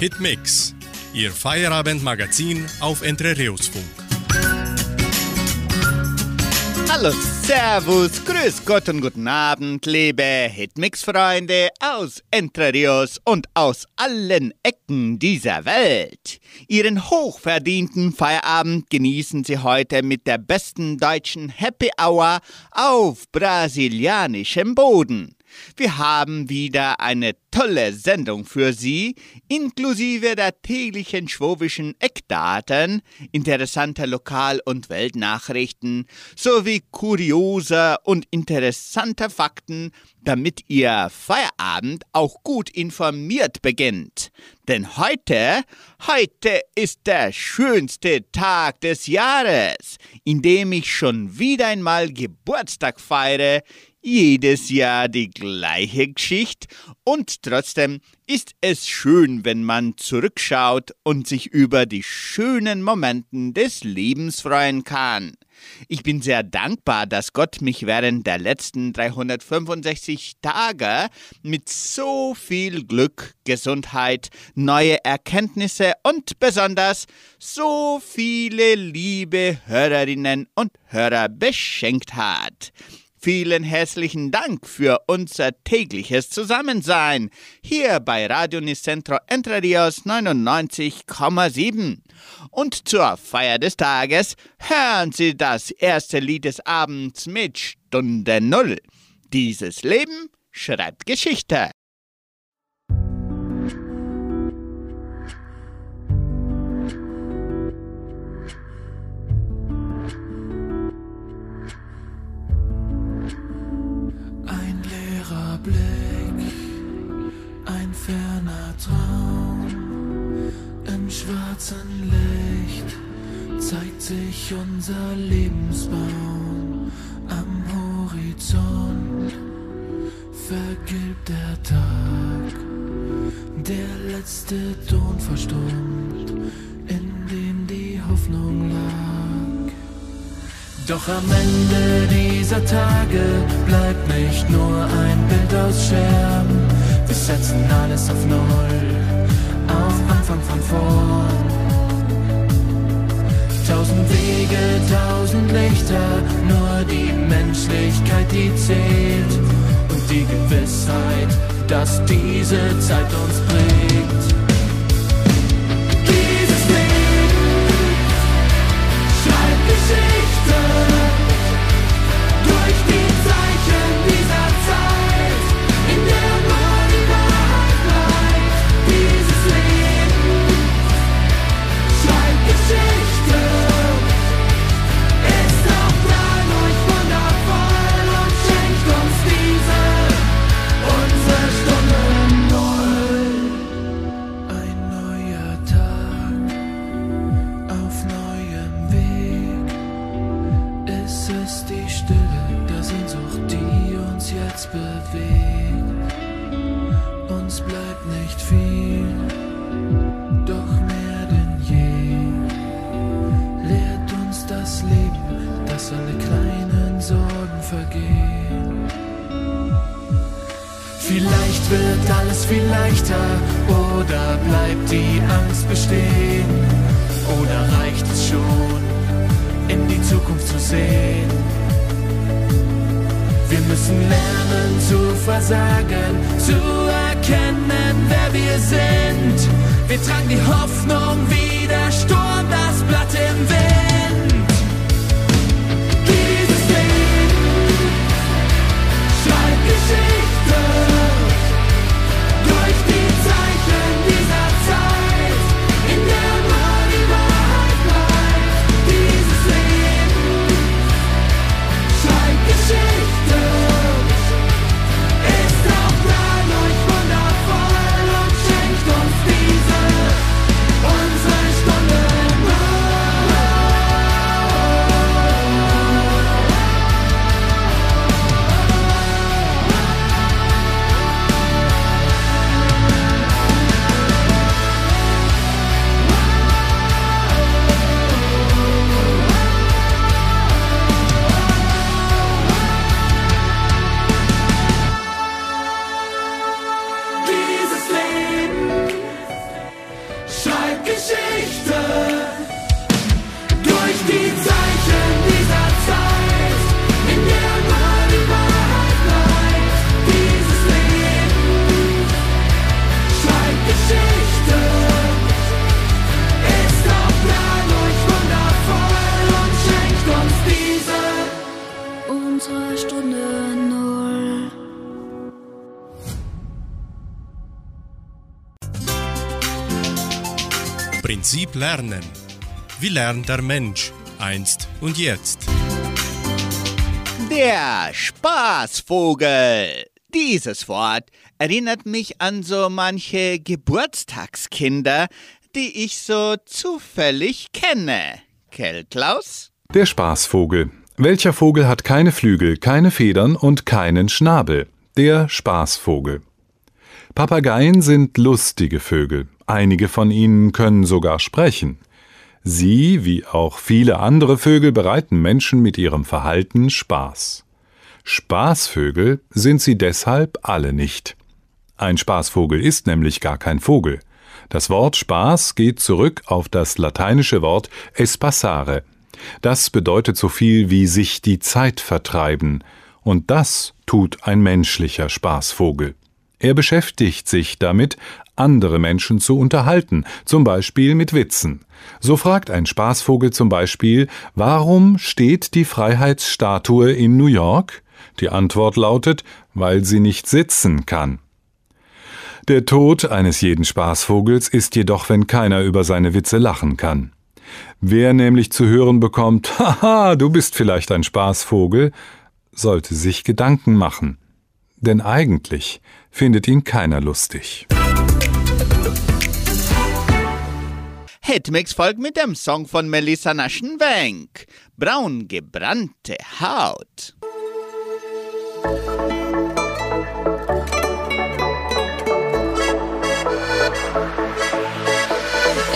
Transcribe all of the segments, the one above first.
Hitmix, Ihr Feierabendmagazin auf Entrerios-Funk. Hallo, Servus, Grüß Gott und guten Abend, liebe Hitmix-Freunde aus Entre Rios und aus allen Ecken dieser Welt. Ihren hochverdienten Feierabend genießen Sie heute mit der besten deutschen Happy Hour auf brasilianischem Boden. Wir haben wieder eine tolle Sendung für Sie, inklusive der täglichen schwobischen Eckdaten, interessanter Lokal- und Weltnachrichten sowie kurioser und interessanter Fakten, damit Ihr Feierabend auch gut informiert beginnt. Denn heute, heute ist der schönste Tag des Jahres, in dem ich schon wieder einmal Geburtstag feiere, jedes Jahr die gleiche Geschichte und trotzdem ist es schön, wenn man zurückschaut und sich über die schönen Momenten des Lebens freuen kann. Ich bin sehr dankbar, dass Gott mich während der letzten 365 Tage mit so viel Glück, Gesundheit, neue Erkenntnisse und besonders so viele liebe Hörerinnen und Hörer beschenkt hat. Vielen herzlichen Dank für unser tägliches Zusammensein hier bei Radio Nicentro Entre Rios 99,7. Und zur Feier des Tages hören Sie das erste Lied des Abends mit Stunde Null. Dieses Leben schreibt Geschichte. Traum. Im schwarzen Licht zeigt sich unser Lebensbaum. Am Horizont vergilbt der Tag. Der letzte Ton verstummt, in dem die Hoffnung lag. Doch am Ende dieser Tage bleibt nicht nur ein Bild aus Scherben wir setzen alles auf Null, auf Anfang von vorn. Tausend Wege, tausend Lichter, nur die Menschlichkeit, die zählt. Und die Gewissheit, dass diese Zeit uns prägt. Angst bestehen oder reicht es schon, in die Zukunft zu sehen? Wir müssen lernen zu versagen, zu erkennen, wer wir sind. Wir tragen die Hoffnung wie der Sturm, das Blatt im Wind. Prinzip Lernen. Wie lernt der Mensch einst und jetzt? Der Spaßvogel. Dieses Wort erinnert mich an so manche Geburtstagskinder, die ich so zufällig kenne. Kell Klaus? Der Spaßvogel. Welcher Vogel hat keine Flügel, keine Federn und keinen Schnabel? Der Spaßvogel. Papageien sind lustige Vögel. Einige von ihnen können sogar sprechen. Sie, wie auch viele andere Vögel, bereiten Menschen mit ihrem Verhalten Spaß. Spaßvögel sind sie deshalb alle nicht. Ein Spaßvogel ist nämlich gar kein Vogel. Das Wort Spaß geht zurück auf das lateinische Wort espassare. Das bedeutet so viel wie sich die Zeit vertreiben, und das tut ein menschlicher Spaßvogel. Er beschäftigt sich damit, andere Menschen zu unterhalten, zum Beispiel mit Witzen. So fragt ein Spaßvogel zum Beispiel, warum steht die Freiheitsstatue in New York? Die Antwort lautet, weil sie nicht sitzen kann. Der Tod eines jeden Spaßvogels ist jedoch, wenn keiner über seine Witze lachen kann. Wer nämlich zu hören bekommt, haha, du bist vielleicht ein Spaßvogel, sollte sich Gedanken machen. Denn eigentlich findet ihn keiner lustig. Hitmix folgt mit dem Song von Melissa Naschenwenk. Braun gebrannte Haut.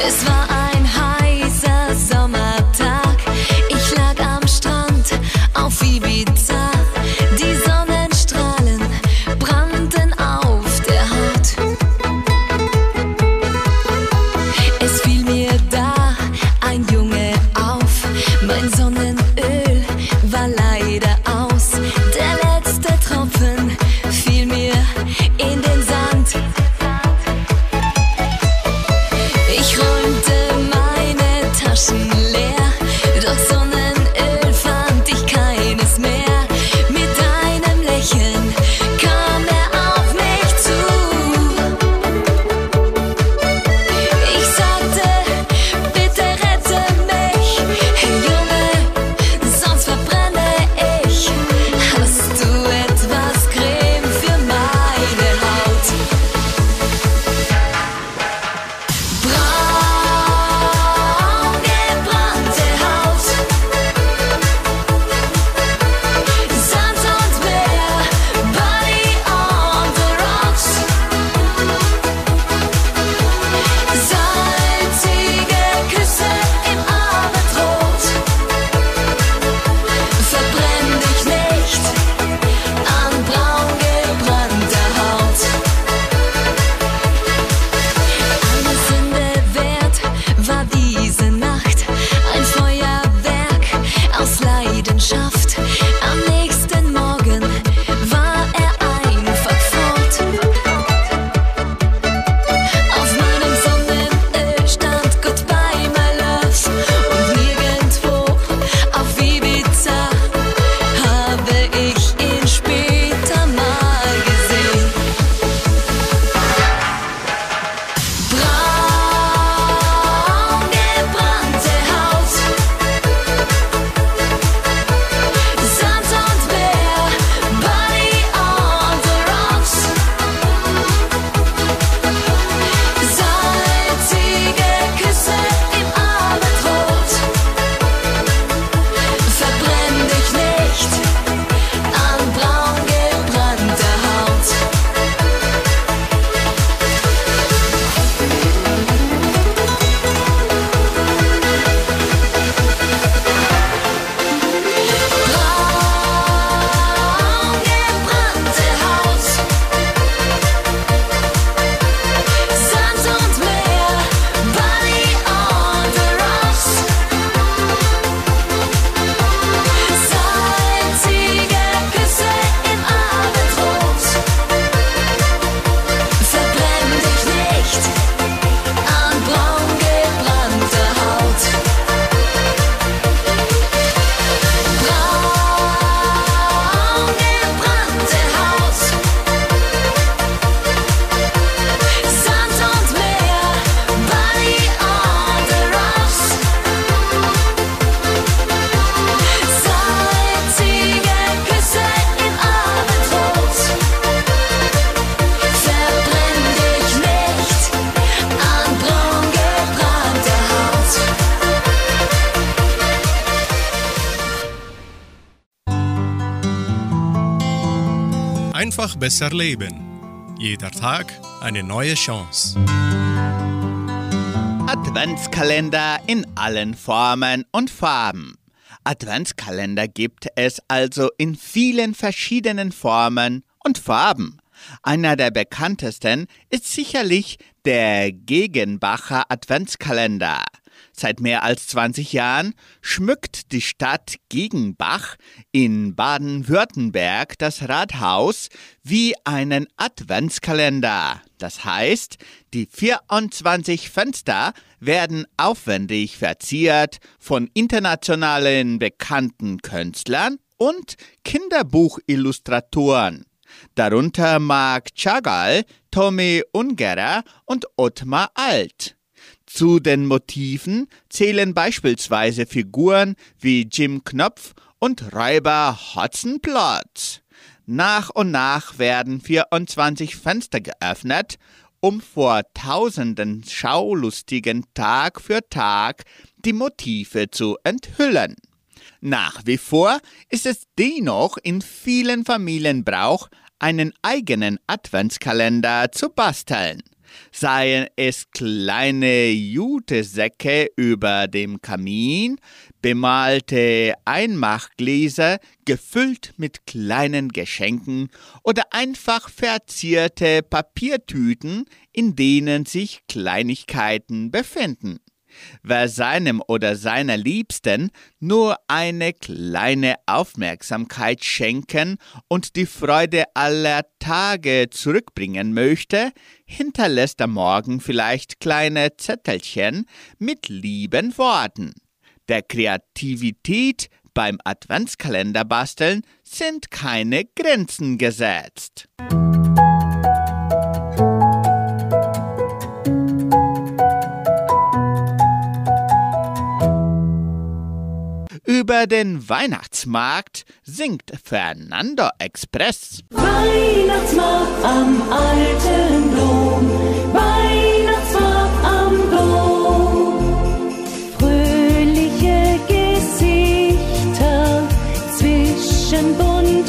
Es war ein heißer Sommertag. Ich lag am Strand auf Ibiza. Besser leben. Jeder Tag eine neue Chance. Adventskalender in allen Formen und Farben. Adventskalender gibt es also in vielen verschiedenen Formen und Farben. Einer der bekanntesten ist sicherlich der Gegenbacher Adventskalender. Seit mehr als 20 Jahren schmückt die Stadt Gegenbach in Baden-Württemberg das Rathaus wie einen Adventskalender. Das heißt, die 24 Fenster werden aufwendig verziert von internationalen bekannten Künstlern und Kinderbuchillustratoren. Darunter Marc Chagall, Tommy Ungerer und Ottmar Alt. Zu den Motiven zählen beispielsweise Figuren wie Jim Knopf und Räuber Hotzenplotz. Nach und nach werden 24 Fenster geöffnet, um vor tausenden Schaulustigen Tag für Tag die Motive zu enthüllen. Nach wie vor ist es dennoch in vielen Familien Brauch, einen eigenen Adventskalender zu basteln. Seien es kleine Jutesäcke über dem Kamin, bemalte Einmachgläser gefüllt mit kleinen Geschenken oder einfach verzierte Papiertüten, in denen sich Kleinigkeiten befinden. Wer seinem oder seiner Liebsten nur eine kleine Aufmerksamkeit schenken und die Freude aller Tage zurückbringen möchte, hinterlässt am Morgen vielleicht kleine Zettelchen mit lieben Worten. Der Kreativität beim Adventskalender basteln sind keine Grenzen gesetzt. Über den Weihnachtsmarkt singt Fernando Express. Weihnachtsmarkt am alten Dom, Weihnachtsmarkt am Dom. Fröhliche Gesichter zwischen bunten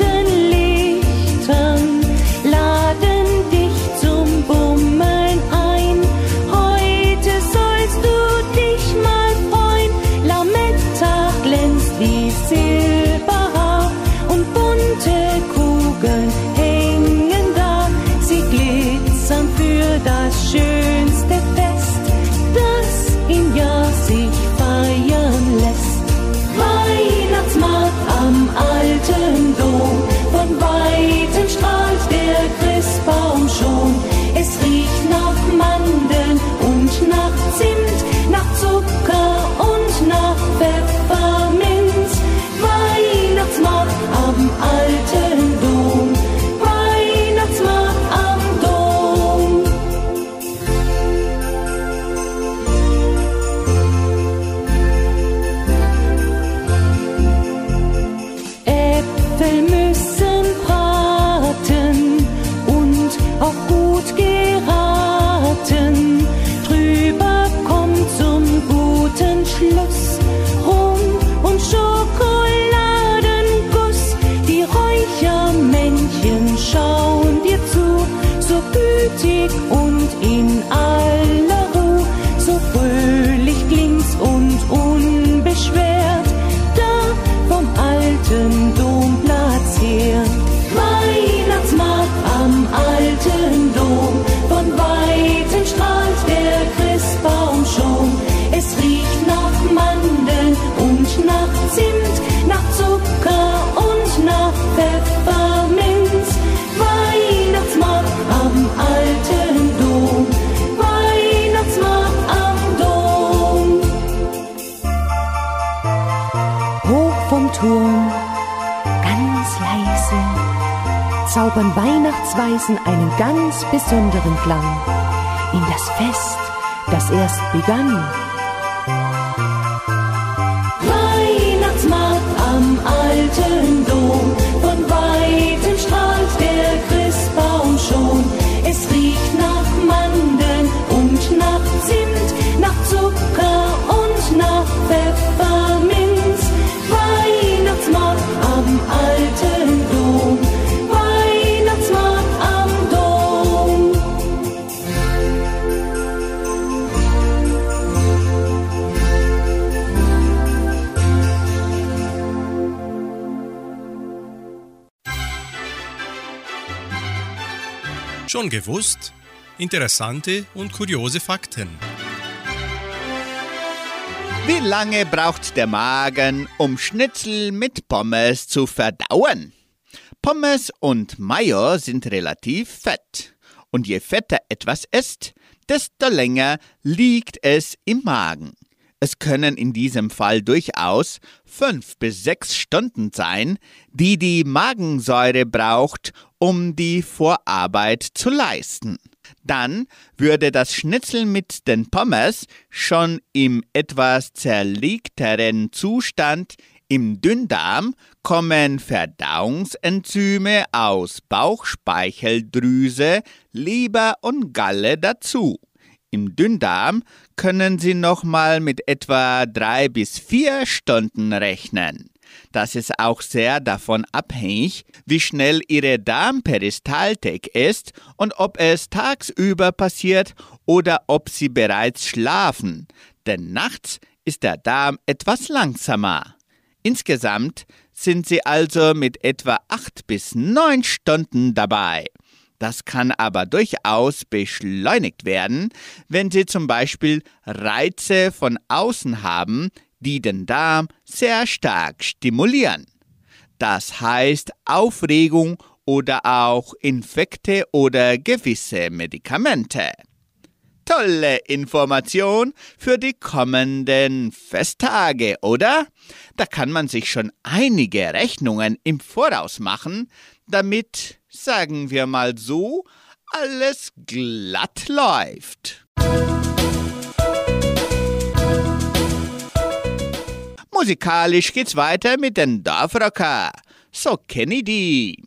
zaubern Weihnachtsweisen einen ganz besonderen Klang in das Fest, das erst begann. Weihnachtsmarkt am alten Dom, Schon gewusst? Interessante und kuriose Fakten. Wie lange braucht der Magen, um Schnitzel mit Pommes zu verdauen? Pommes und Mayo sind relativ fett. Und je fetter etwas ist, desto länger liegt es im Magen. Es können in diesem Fall durchaus fünf bis sechs Stunden sein, die die Magensäure braucht, um die Vorarbeit zu leisten. Dann würde das Schnitzel mit den Pommes schon im etwas zerlegteren Zustand im Dünndarm kommen Verdauungsenzyme aus Bauchspeicheldrüse, Leber und Galle dazu. Im Dünndarm können Sie nochmal mit etwa drei bis vier Stunden rechnen. Das ist auch sehr davon abhängig, wie schnell Ihre Darmperistaltik ist und ob es tagsüber passiert oder ob Sie bereits schlafen, denn nachts ist der Darm etwas langsamer. Insgesamt sind Sie also mit etwa acht bis neun Stunden dabei. Das kann aber durchaus beschleunigt werden, wenn Sie zum Beispiel Reize von außen haben, die den Darm sehr stark stimulieren. Das heißt Aufregung oder auch Infekte oder gewisse Medikamente. Tolle Information für die kommenden Festtage, oder? Da kann man sich schon einige Rechnungen im Voraus machen, damit sagen wir mal so, alles glatt läuft. Musikalisch geht's weiter mit den Dorfrocker. So kenne ich die.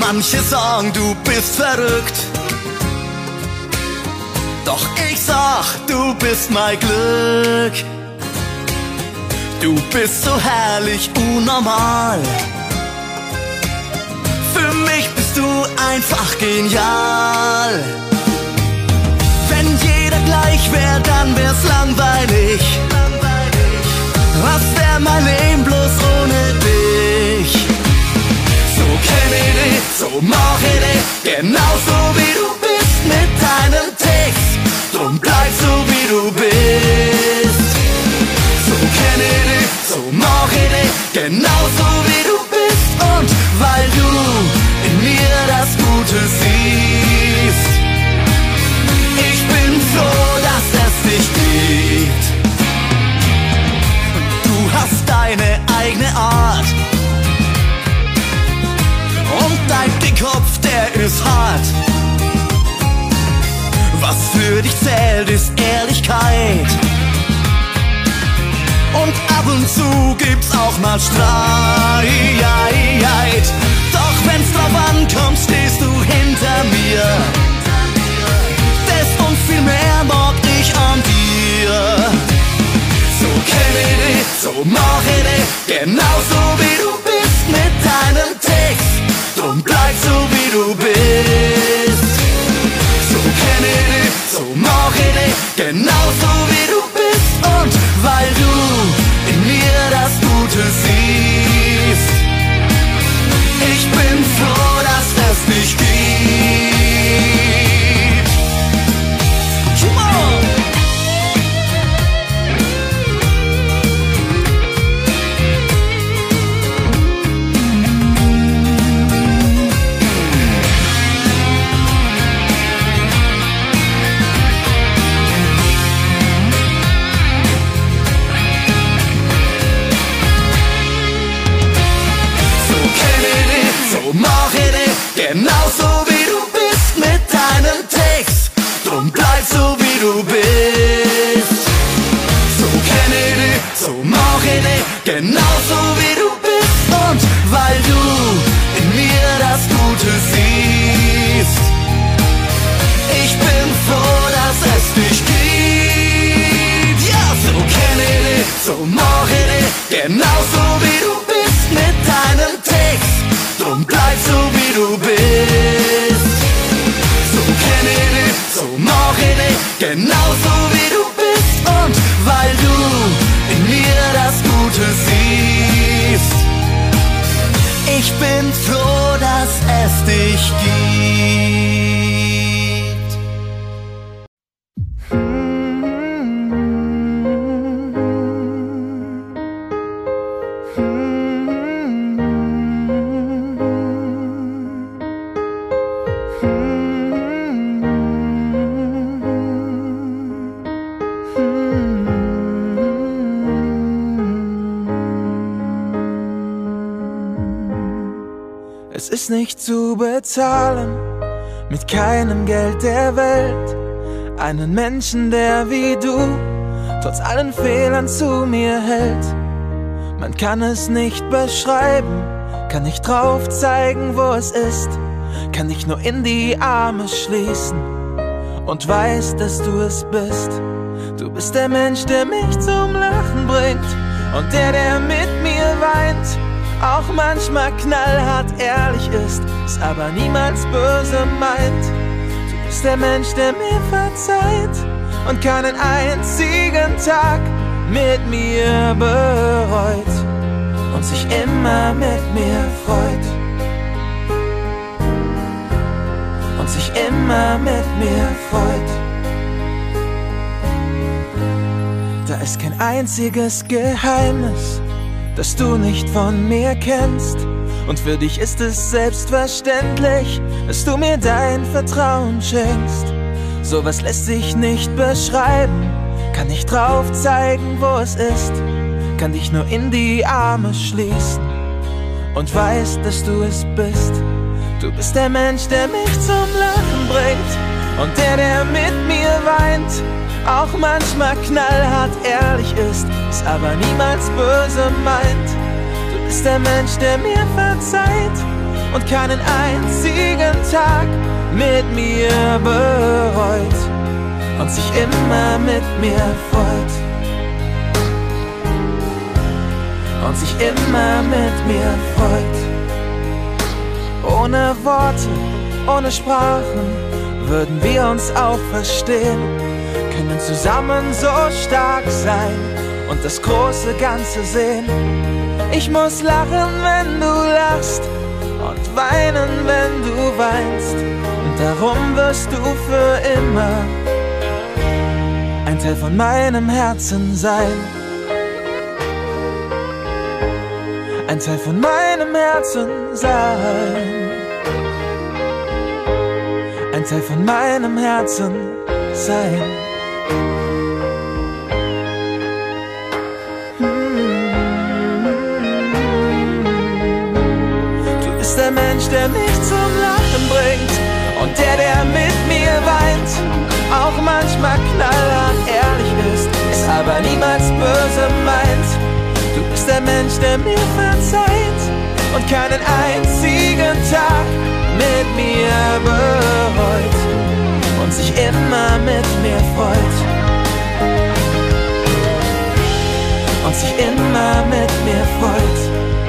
Manche sagen, du bist verrückt. Doch ich sag, du bist mein Glück. Du bist so herrlich unnormal. Für mich bist du einfach genial. Wenn jeder gleich wär, dann wär's langweilig. Was wär mein Leben bloß ohne dich? So kenn ich dich, so mach ich dich, genauso wie du bist mit deinen Ticks. Drum bleib so wie du bist. So kenn ich dich, so mach ich dich, genauso wie du bist. Und weil du in mir das Gute siehst, ich bin froh, dass es dich gibt. Du hast deine eigene Art. Und dein Dickkopf, der ist hart. Für dich zählt, ist Ehrlichkeit. Und ab und zu gibt's auch mal Streit. Doch wenn's drauf ankommt, stehst du hinter mir. Das und viel mehr mag ich an dir. So kenn ich dich, so mach ich dich, genauso wie du bist mit deinen Ticks. Drum bleib so wie du bist. So kenn ich dich, so mach ich dich, genauso wie du bist. Und weil du in mir das keinem Geld der Welt. Einen Menschen, der wie du, trotz allen Fehlern zu mir hält. Man kann es nicht beschreiben, kann nicht drauf zeigen, wo es ist. Kann dich nur in die Arme schließen und weiß, dass du es bist. Du bist der Mensch, der mich zum Lachen bringt und der, der mit mir weint. Auch manchmal knallhart ehrlich ist, es aber niemals böse meint. Bist der Mensch, der mir verzeiht und keinen einzigen Tag mit mir bereut und sich immer mit mir freut. Und sich immer mit mir freut. Da ist kein einziges Geheimnis, das du nicht von mir kennst. Und für dich ist es selbstverständlich, dass du mir dein Vertrauen schenkst. Sowas lässt sich nicht beschreiben, kann nicht drauf zeigen, wo es ist. Kann dich nur in die Arme schließen und weiß, dass du es bist. Du bist der Mensch, der mich zum Lachen bringt und der, der mit mir weint auch manchmal knallhart ehrlich ist, es aber niemals böse meint. Du bist der Mensch, der mir verzeiht und keinen einzigen Tag mit mir bereut und sich immer mit mir freut. Und sich immer mit mir freut. Ohne Worte, ohne Sprachen würden wir uns auch verstehen können zusammen so stark sein und das große Ganze sehen. Ich muss lachen, wenn du lachst und weinen, wenn du weinst. Und darum wirst du für immer ein Teil von meinem Herzen sein. Ein Teil von meinem Herzen sein. Ein Teil von meinem Herzen sein. Mensch, der mich zum Lachen bringt und der, der mit mir weint. Auch manchmal knallhart ehrlich ist, es aber niemals böse meint. Du bist der Mensch, der mir verzeiht und keinen einzigen Tag mit mir bereut und sich immer mit mir freut. Und sich immer mit mir freut.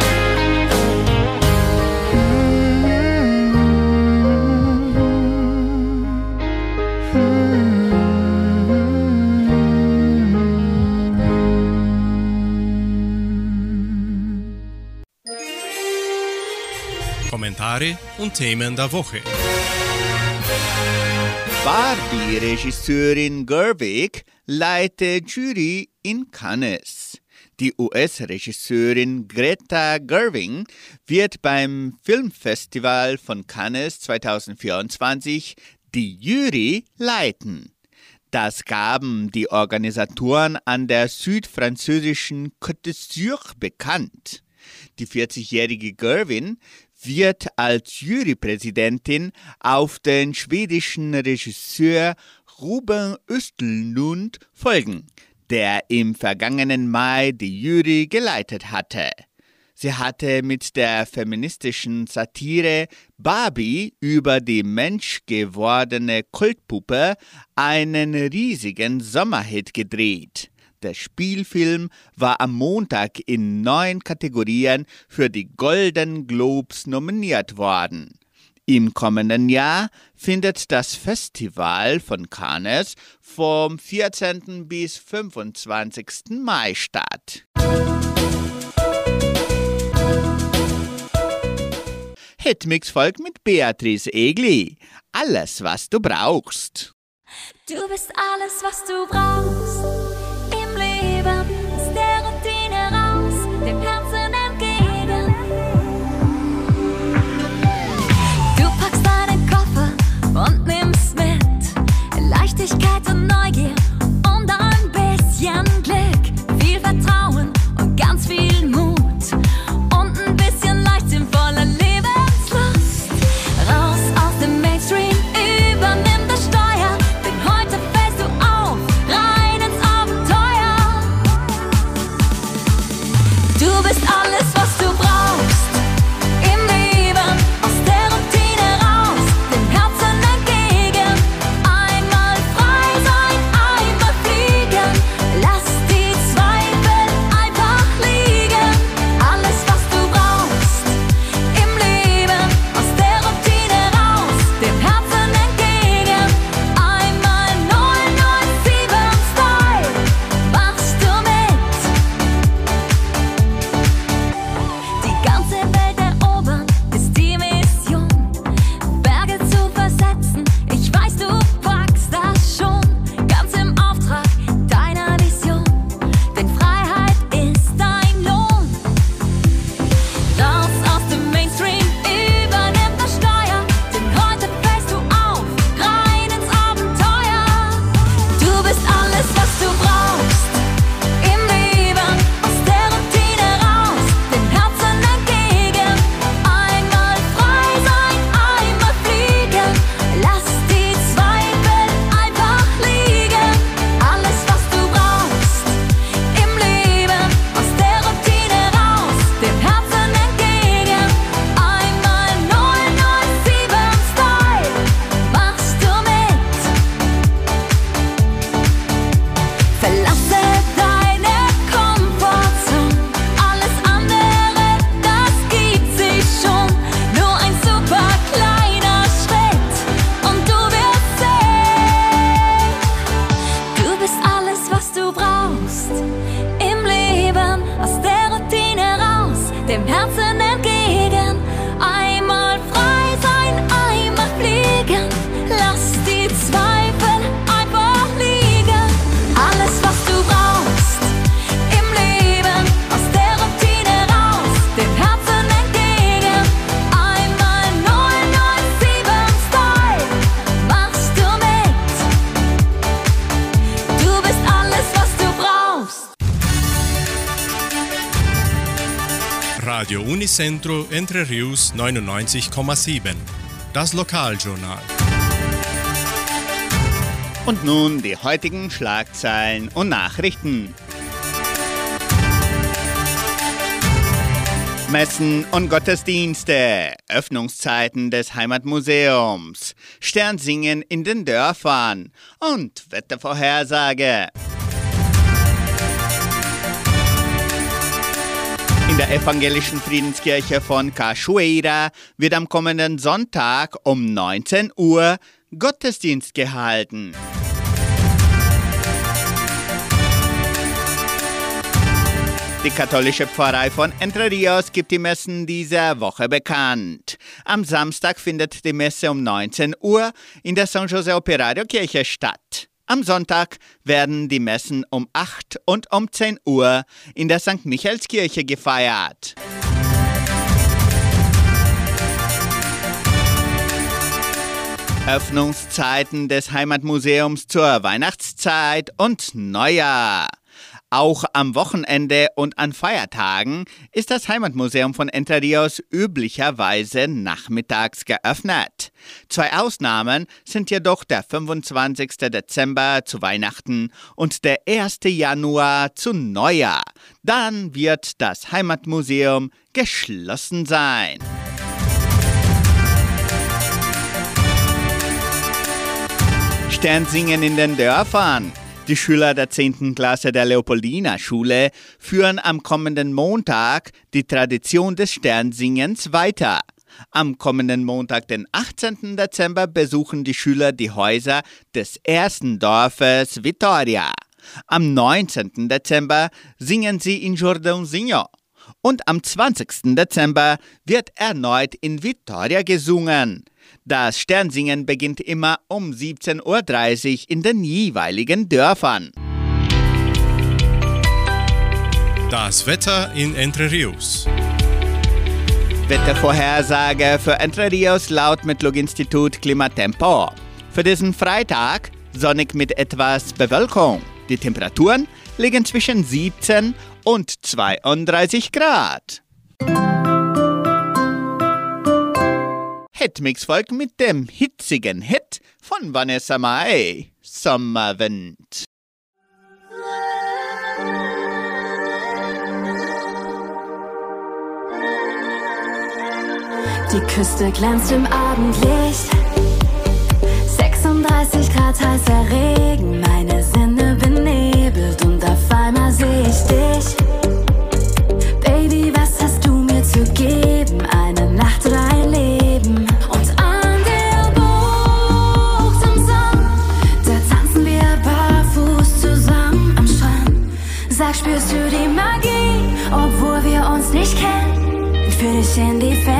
Kommentare und Themen der Woche. Barbie-Regisseurin Gerwig leitet Jury in Cannes. Die US-Regisseurin Greta Gerwig wird beim Filmfestival von Cannes 2024 die Jury leiten. Das gaben die Organisatoren an der südfranzösischen Côte d'Azur bekannt. Die 40-jährige Gerwin wird als Jurypräsidentin auf den schwedischen Regisseur Ruben Östlund folgen, der im vergangenen Mai die Jury geleitet hatte. Sie hatte mit der feministischen Satire Barbie über die menschgewordene Kultpuppe einen riesigen Sommerhit gedreht. Der Spielfilm war am Montag in neun Kategorien für die Golden Globes nominiert worden. Im kommenden Jahr findet das Festival von Cannes vom 14. bis 25. Mai statt. Hitmix folgt mit Beatrice Egli. Alles, was du brauchst. Du bist alles, was du brauchst. ноги. Unicentro Entre Rius 99,7. Das Lokaljournal. Und nun die heutigen Schlagzeilen und Nachrichten. Messen und Gottesdienste, Öffnungszeiten des Heimatmuseums, Sternsingen in den Dörfern und Wettervorhersage. In der evangelischen Friedenskirche von Cachoeira wird am kommenden Sonntag um 19 Uhr Gottesdienst gehalten. Die katholische Pfarrei von Entre Rios gibt die Messen dieser Woche bekannt. Am Samstag findet die Messe um 19 Uhr in der San Jose Operario Kirche statt. Am Sonntag werden die Messen um 8 und um 10 Uhr in der St. Michaelskirche gefeiert. Öffnungszeiten des Heimatmuseums zur Weihnachtszeit und Neujahr. Auch am Wochenende und an Feiertagen ist das Heimatmuseum von Entre Rios üblicherweise nachmittags geöffnet. Zwei Ausnahmen sind jedoch der 25. Dezember zu Weihnachten und der 1. Januar zu Neujahr. Dann wird das Heimatmuseum geschlossen sein. Sternsingen in den Dörfern. Die Schüler der 10. Klasse der Leopoldina Schule führen am kommenden Montag die Tradition des Sternsingens weiter. Am kommenden Montag, den 18. Dezember, besuchen die Schüler die Häuser des ersten Dorfes Vittoria. Am 19. Dezember singen sie in Jordãozinho. Und am 20. Dezember wird erneut in Vittoria gesungen. Das Sternsingen beginnt immer um 17.30 Uhr in den jeweiligen Dörfern. Das Wetter in Entre Rios. Wettervorhersage für Entre Rios laut Metlog-Institut Klimatempo. Für diesen Freitag sonnig mit etwas Bewölkung. Die Temperaturen liegen zwischen 17 und 32 Grad. Hitmix folgt mit dem hitzigen Hit von Vanessa Mai, Sommerwind. Die Küste glänzt im Abendlicht. 36 Grad heißer Regen, meine Sinne benebelt und auf einmal sehe ich dich. Führ dich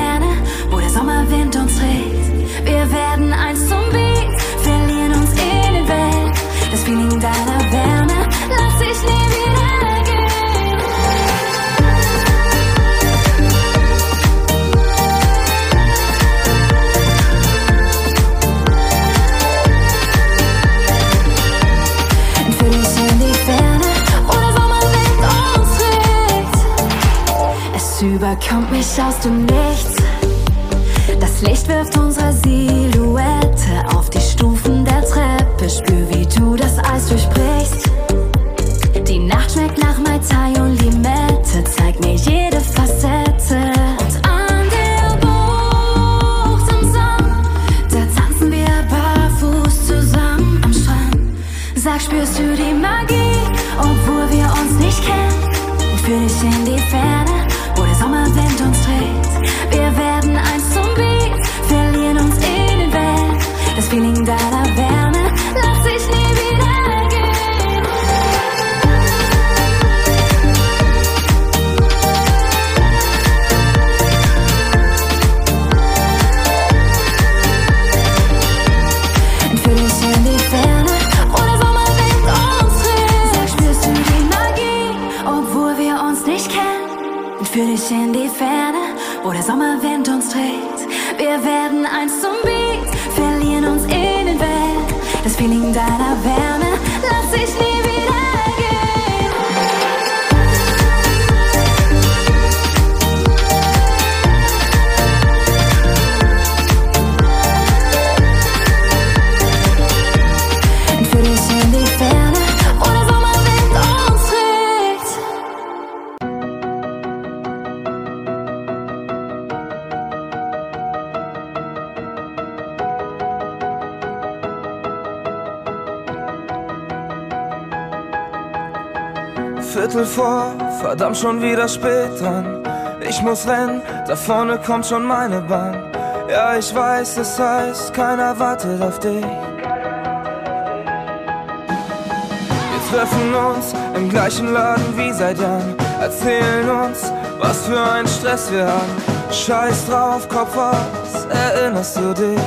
aus dem Nichts. Das Licht wirft unsere Silhouette auf verdammt schon wieder spät dran. Ich muss rennen, da vorne kommt schon meine Bahn. Ja, ich weiß, es heißt, keiner wartet auf dich. Wir treffen uns im gleichen Laden wie seit Jahren. Erzählen uns, was für ein Stress wir haben. Scheiß drauf, Kopf aus, erinnerst du dich?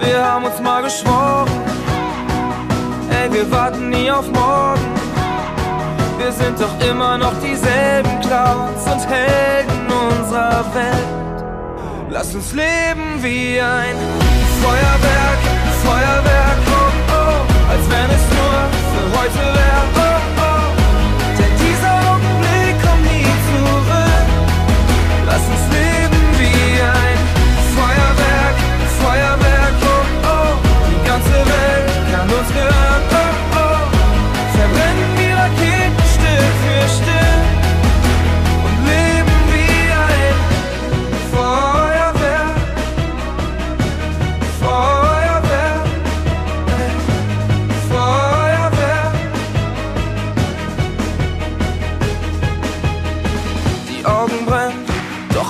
Wir haben uns mal geschworen, ey, wir warten nie auf morgen. Wir sind doch immer noch dieselben Clowns und Helden unserer Welt. Lass uns leben wie ein Feuerwerk, Feuerwerk, oh oh, als wenn es nur für heute wäre, oh oh. Denn dieser Augenblick kommt nie zurück. Lass uns leben wie ein Feuerwerk, Feuerwerk, oh oh. Die ganze Welt kann uns gehören,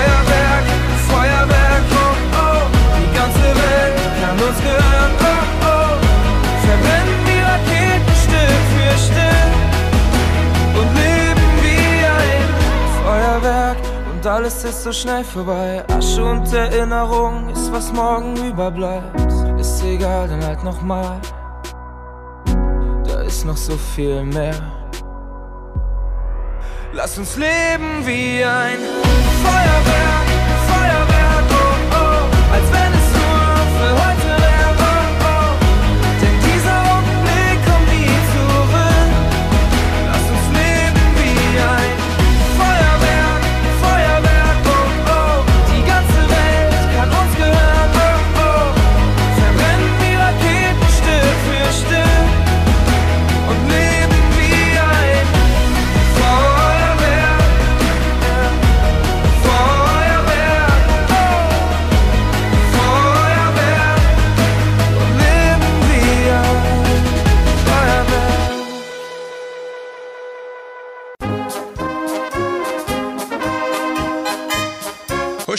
Feuerwerk, Feuerwerk, oh oh. Die ganze Welt kann uns gehören, oh oh. Verbrennen die Raketen Stück für Stück und leben wie ein Feuerwerk. Und alles ist so schnell vorbei. Asche und Erinnerung ist, was morgen überbleibt. Ist egal, dann halt nochmal. Da ist noch so viel mehr. Lass uns leben wie ein Feuerwerk,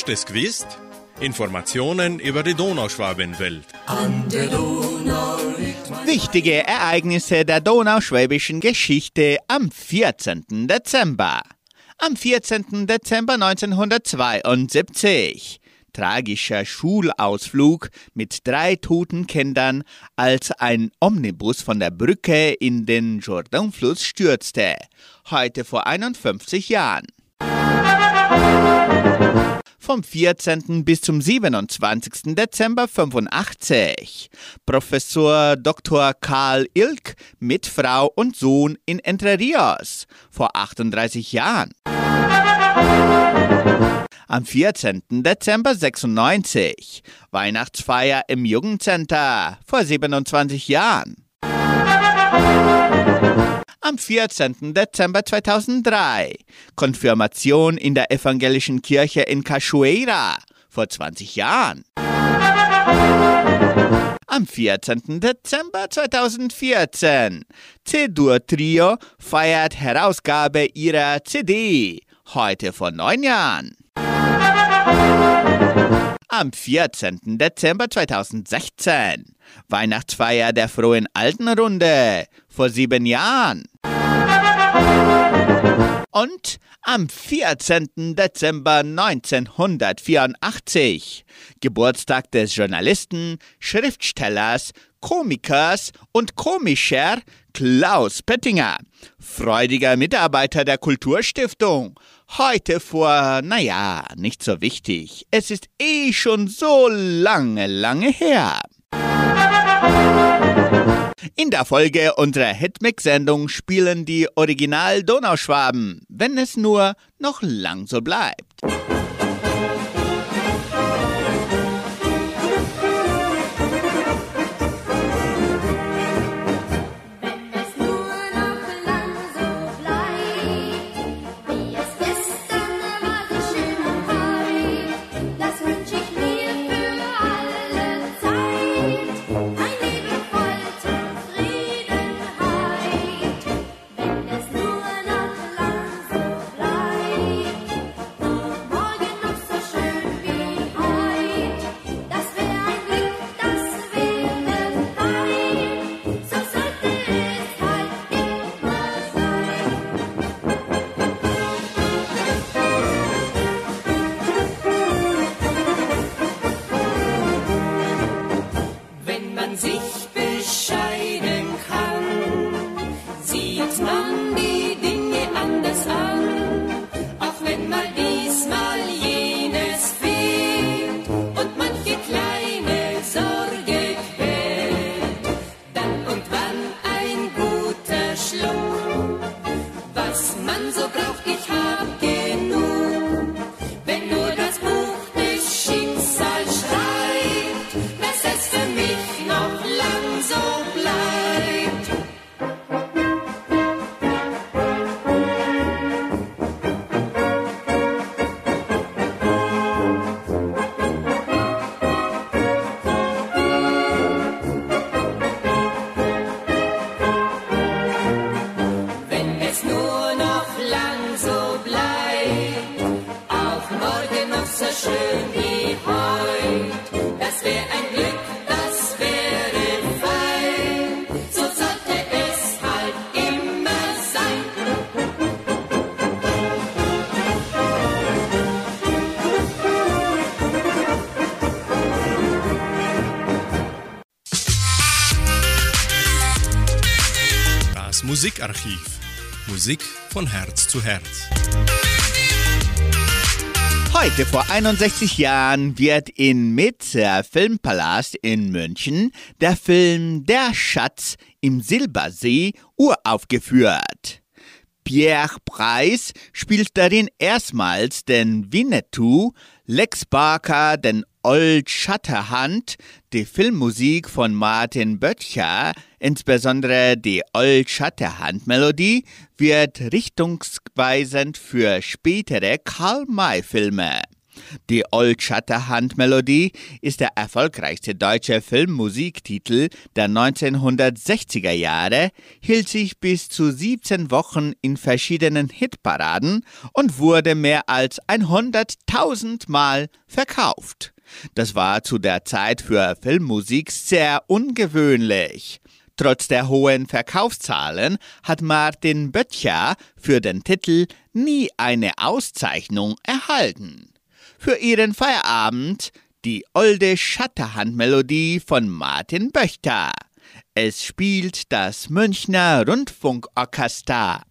Hast du es gewusst? Informationen über die Donauschwabenwelt. Wichtige Ereignisse der donauschwäbischen Geschichte am 14. Dezember. Am 14. Dezember 1972. Tragischer Schulausflug mit drei toten Kindern, als ein Omnibus von der Brücke in den Jourdainfluss stürzte. Heute vor 51 Jahren. Vom 14. bis zum 27. Dezember 85. Professor Dr. Karl Ilk mit Frau und Sohn in Entre Rios vor 38 Jahren. Am 14. Dezember 96. Weihnachtsfeier im Jugendcenter vor 27 Jahren. Am 14. Dezember 2003. Konfirmation in der evangelischen Kirche in Cachoeira vor 20 Jahren. Am 14. Dezember 2014. C-Dur Trio feiert Herausgabe ihrer CD, heute vor neun Jahren. Am 14. Dezember 2016. Weihnachtsfeier der Frohen Altenrunde, vor sieben Jahren. Und am 14. Dezember 1984, Geburtstag des Journalisten, Schriftstellers, Komikers und Komischer Klaus Pöttinger, freudiger Mitarbeiter der Kulturstiftung. Heute vor, naja, nicht so wichtig. Es ist eh schon so lange, lange her. In der Folge unserer Hitmix-Sendung spielen die Original-Donauschwaben, wenn es nur noch lang so bleibt. Musikarchiv. Musik von Herz zu Herz. Heute vor 61 Jahren wird in Metzer Filmpalast in München der Film Der Schatz im Silbersee uraufgeführt. Pierre Preis spielt darin erstmals den Winnetou, Lex Barker den Old Shatterhand, die Filmmusik von Martin Böttcher, insbesondere die Old Shatterhand Melodie, wird richtungsweisend für spätere Karl-May-Filme. Die Old Shatterhand Melodie ist der erfolgreichste deutsche Filmmusiktitel der 1960er Jahre, hielt sich bis zu 17 Wochen in verschiedenen Hitparaden und wurde mehr als 100.000 Mal verkauft. Das war zu der Zeit für Filmmusik sehr ungewöhnlich. Trotz der hohen Verkaufszahlen hat Martin Böttcher für den Titel nie eine Auszeichnung erhalten. Für ihren Feierabend die olde Schatterhandmelodie von Martin Böchter. Es spielt das Münchner Rundfunkorchester.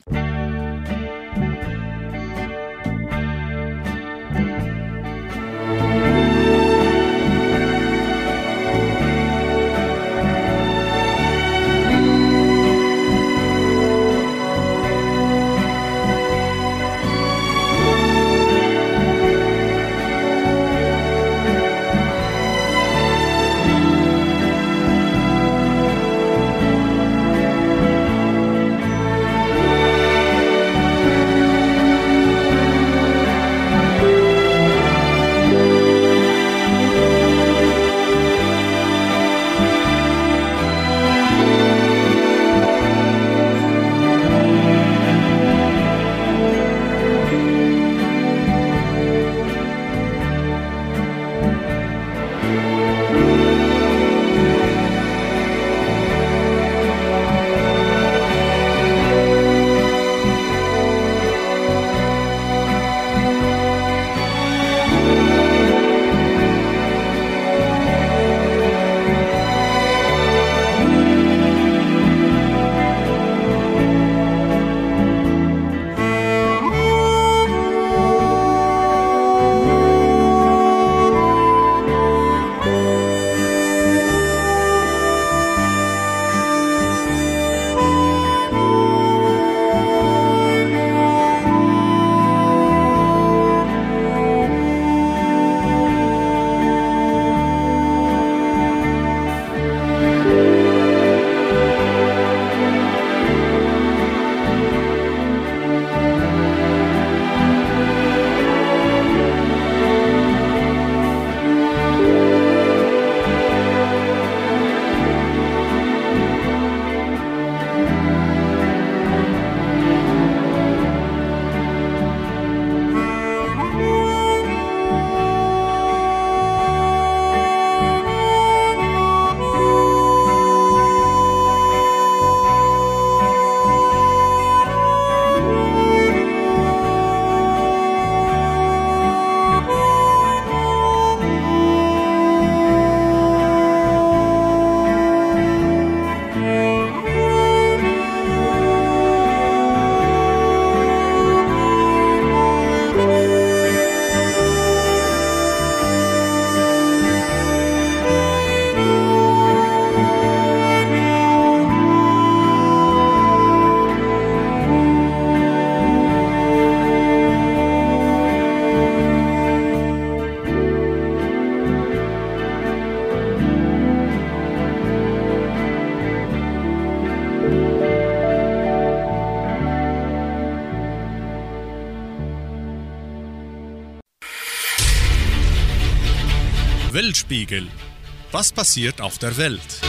Was passiert auf der Welt?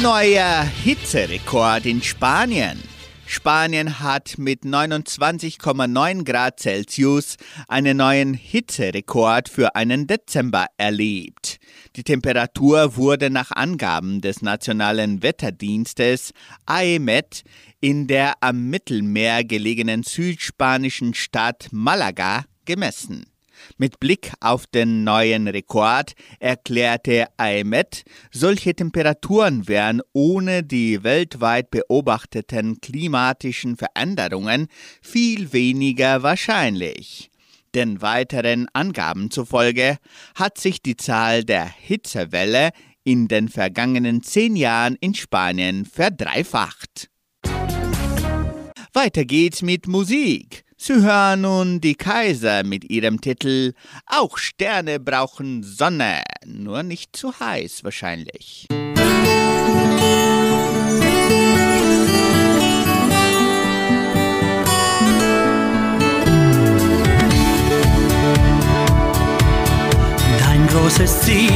Neuer Hitzerekord in Spanien. Spanien hat mit 29,9 Grad Celsius einen neuen Hitzerekord für einen Dezember erlebt. Die Temperatur wurde nach Angaben des Nationalen Wetterdienstes AEMET in der am Mittelmeer gelegenen südspanischen Stadt Malaga gemessen. Mit Blick auf den neuen Rekord erklärte AEMET, solche Temperaturen wären ohne die weltweit beobachteten klimatischen Veränderungen viel weniger wahrscheinlich. Den weiteren Angaben zufolge hat sich die Zahl der Hitzewelle in den vergangenen zehn Jahren in Spanien verdreifacht. Weiter geht's mit Musik. Sie hören nun die Kaiser mit ihrem Titel Auch Sterne brauchen Sonne, nur nicht zu heiß wahrscheinlich. Dein großes Ziel,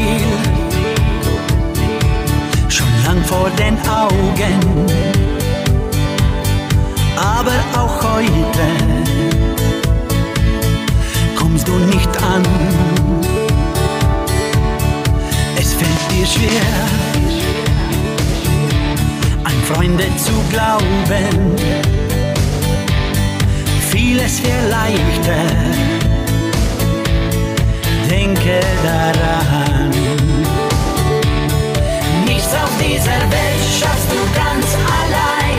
schon lang vor den Augen, aber auch heute schwer, an Freunde zu glauben. Vieles wäre leichter, denke daran. Nichts auf dieser Welt schaffst du ganz allein.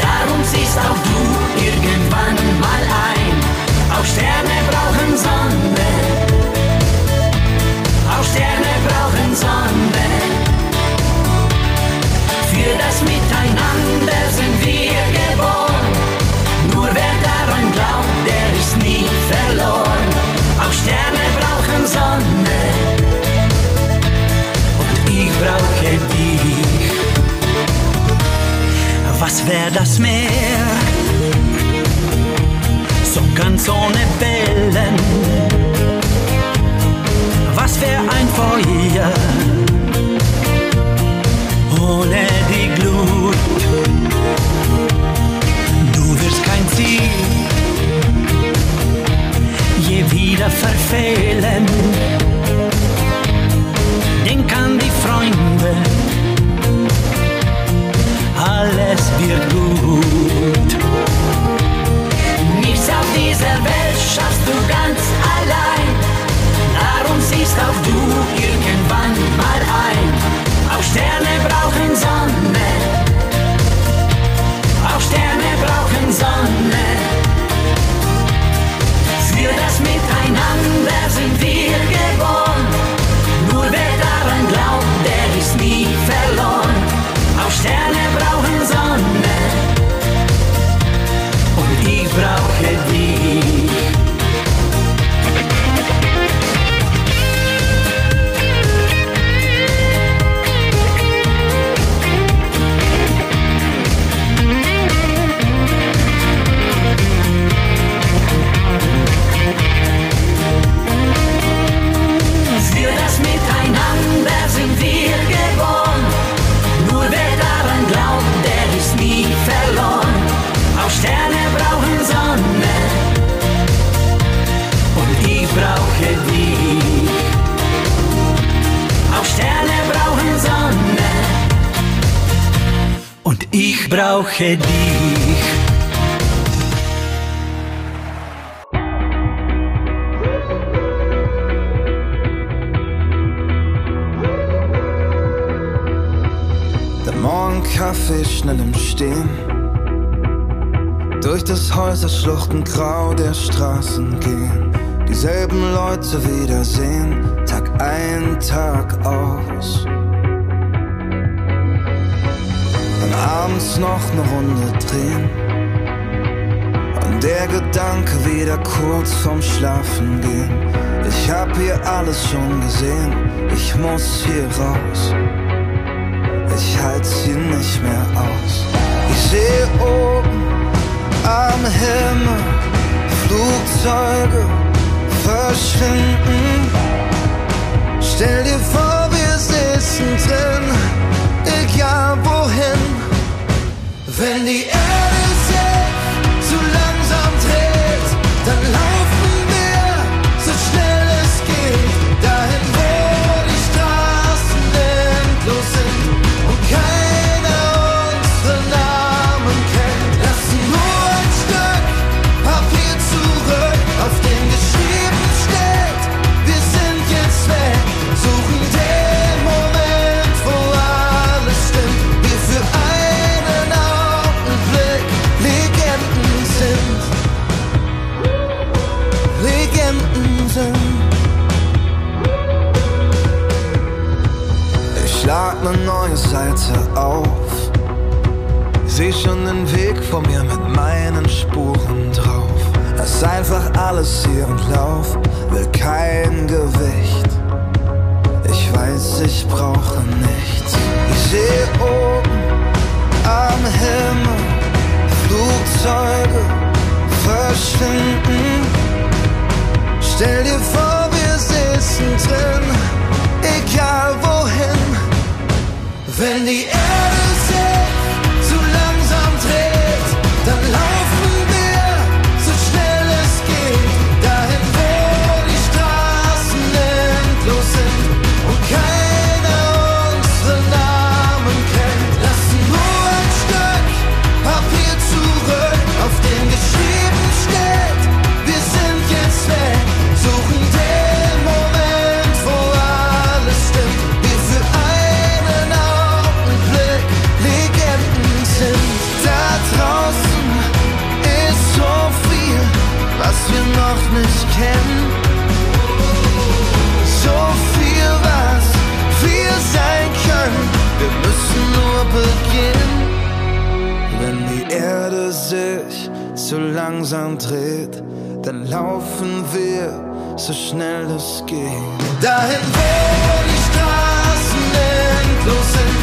Darum siehst auch du irgendwann mal ein. Auch Sterne brauchen Sonne. Auch Sterne Sonne. Für das Miteinander sind wir geboren. Nur wer daran glaubt, der ist nie verloren. Auch Sterne brauchen Sonne. Und ich brauche dich. Was wäre das Meer? So ganz ohne Wellen. Verfehlen. Denk an die Freunde, alles wird gut. Nichts auf dieser Welt schaffst du ganz allein. Darum siehst auch du irgendwann mal ein. Auch Sterne brauchen Sonne. Auch Sterne brauchen Sonne. Für das Miteinander sind wir brauche dich. Der Morgenkaffee schnell im Stehen. Durch das Häuserschluchten grau der Straßen gehen. Dieselben Leute wiedersehen, Tag ein, Tag aus. Abends noch eine Runde drehen. Und der Gedanke wieder kurz vorm Schlafen gehen. Ich hab hier alles schon gesehen, ich muss hier raus ich halt's hier nicht mehr aus. Ich sehe oben am Himmel Flugzeuge verschwinden. Stell dir vor, wir sitzen drin, Wenn die Seh schon den Weg vor mir mit meinen Spuren drauf. Lass einfach alles hier und lauf, will kein Gewicht. Ich weiß, ich brauche nichts. Ich seh oben am Himmel Flugzeuge verschwinden. Stell dir vor, wir sitzen drin, egal wohin. Wenn die Erde sich zu langsam dreht, dann laufen wir so schnell es geht. Dahin, wo die Straßen endlos sind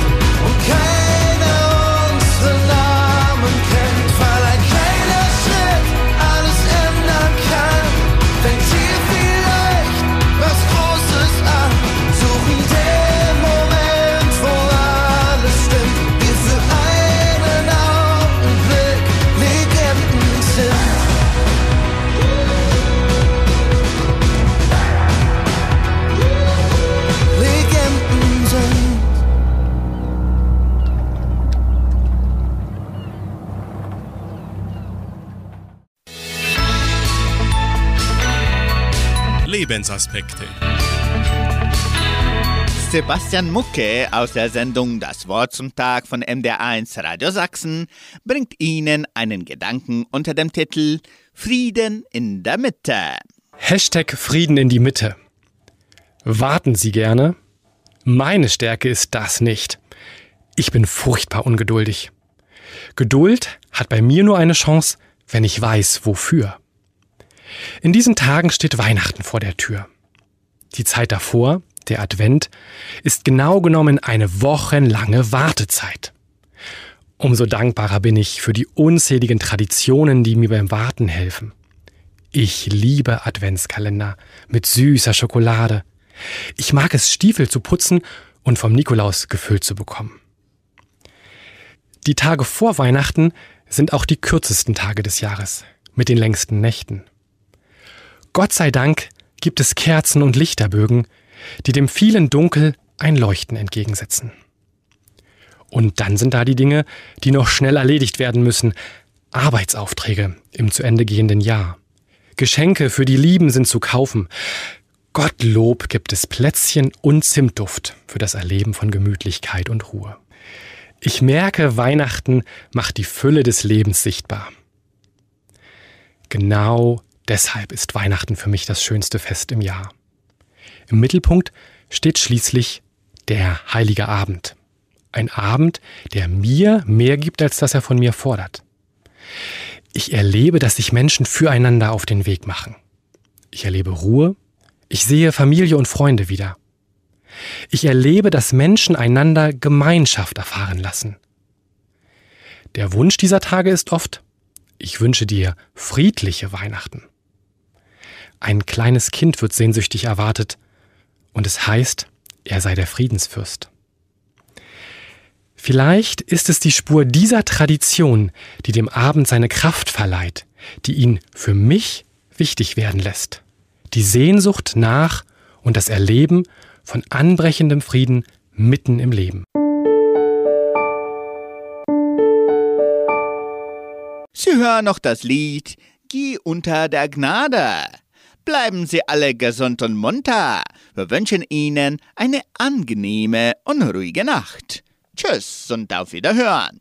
Lebensaspekte. Sebastian Mucke aus der Sendung Das Wort zum Tag von MDR1 Radio Sachsen bringt Ihnen einen Gedanken unter dem Titel Frieden in der Mitte. Hashtag Frieden in die Mitte. Warten Sie gerne? Meine Stärke ist das nicht. Ich bin furchtbar ungeduldig. Geduld hat bei mir nur eine Chance, wenn ich weiß, wofür. In diesen Tagen steht Weihnachten vor der Tür. Die Zeit davor, der Advent, ist genau genommen eine wochenlange Wartezeit. Umso dankbarer bin ich für die unzähligen Traditionen, die mir beim Warten helfen. Ich liebe Adventskalender mit süßer Schokolade. Ich mag es, Stiefel zu putzen und vom Nikolaus gefüllt zu bekommen. Die Tage vor Weihnachten sind auch die kürzesten Tage des Jahres mit den längsten Nächten. Gott sei Dank gibt es Kerzen und Lichterbögen, die dem vielen Dunkel ein Leuchten entgegensetzen. Und dann sind da die Dinge, die noch schnell erledigt werden müssen. Arbeitsaufträge im zu Ende gehenden Jahr. Geschenke für die Lieben sind zu kaufen. Gottlob gibt es Plätzchen und Zimtduft für das Erleben von Gemütlichkeit und Ruhe. Ich merke, Weihnachten macht die Fülle des Lebens sichtbar. Genau deshalb ist Weihnachten für mich das schönste Fest im Jahr. Im Mittelpunkt steht schließlich der heilige Abend. Ein Abend, der mir mehr gibt, als dass er von mir fordert. Ich erlebe, dass sich Menschen füreinander auf den Weg machen. Ich erlebe Ruhe. Ich sehe Familie und Freunde wieder. Ich erlebe, dass Menschen einander Gemeinschaft erfahren lassen. Der Wunsch dieser Tage ist oft, ich wünsche dir friedliche Weihnachten. Ein kleines Kind wird sehnsüchtig erwartet. Und es heißt, er sei der Friedensfürst. Vielleicht ist es die Spur dieser Tradition, die dem Abend seine Kraft verleiht, die ihn für mich wichtig werden lässt. Die Sehnsucht nach und das Erleben von anbrechendem Frieden mitten im Leben. Sie hören noch das Lied Geh unter der Gnade. Bleiben Sie alle gesund und munter. Wir wünschen Ihnen eine angenehme und ruhige Nacht. Tschüss und auf Wiederhören.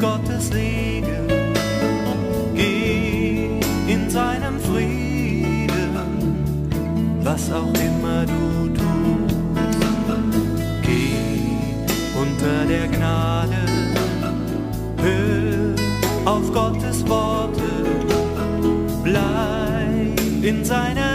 Gottes Segen, geh in seinem Frieden. Was auch immer du tust. Geh unter der Gnade, hör auf Gottes Worte, bleib in seiner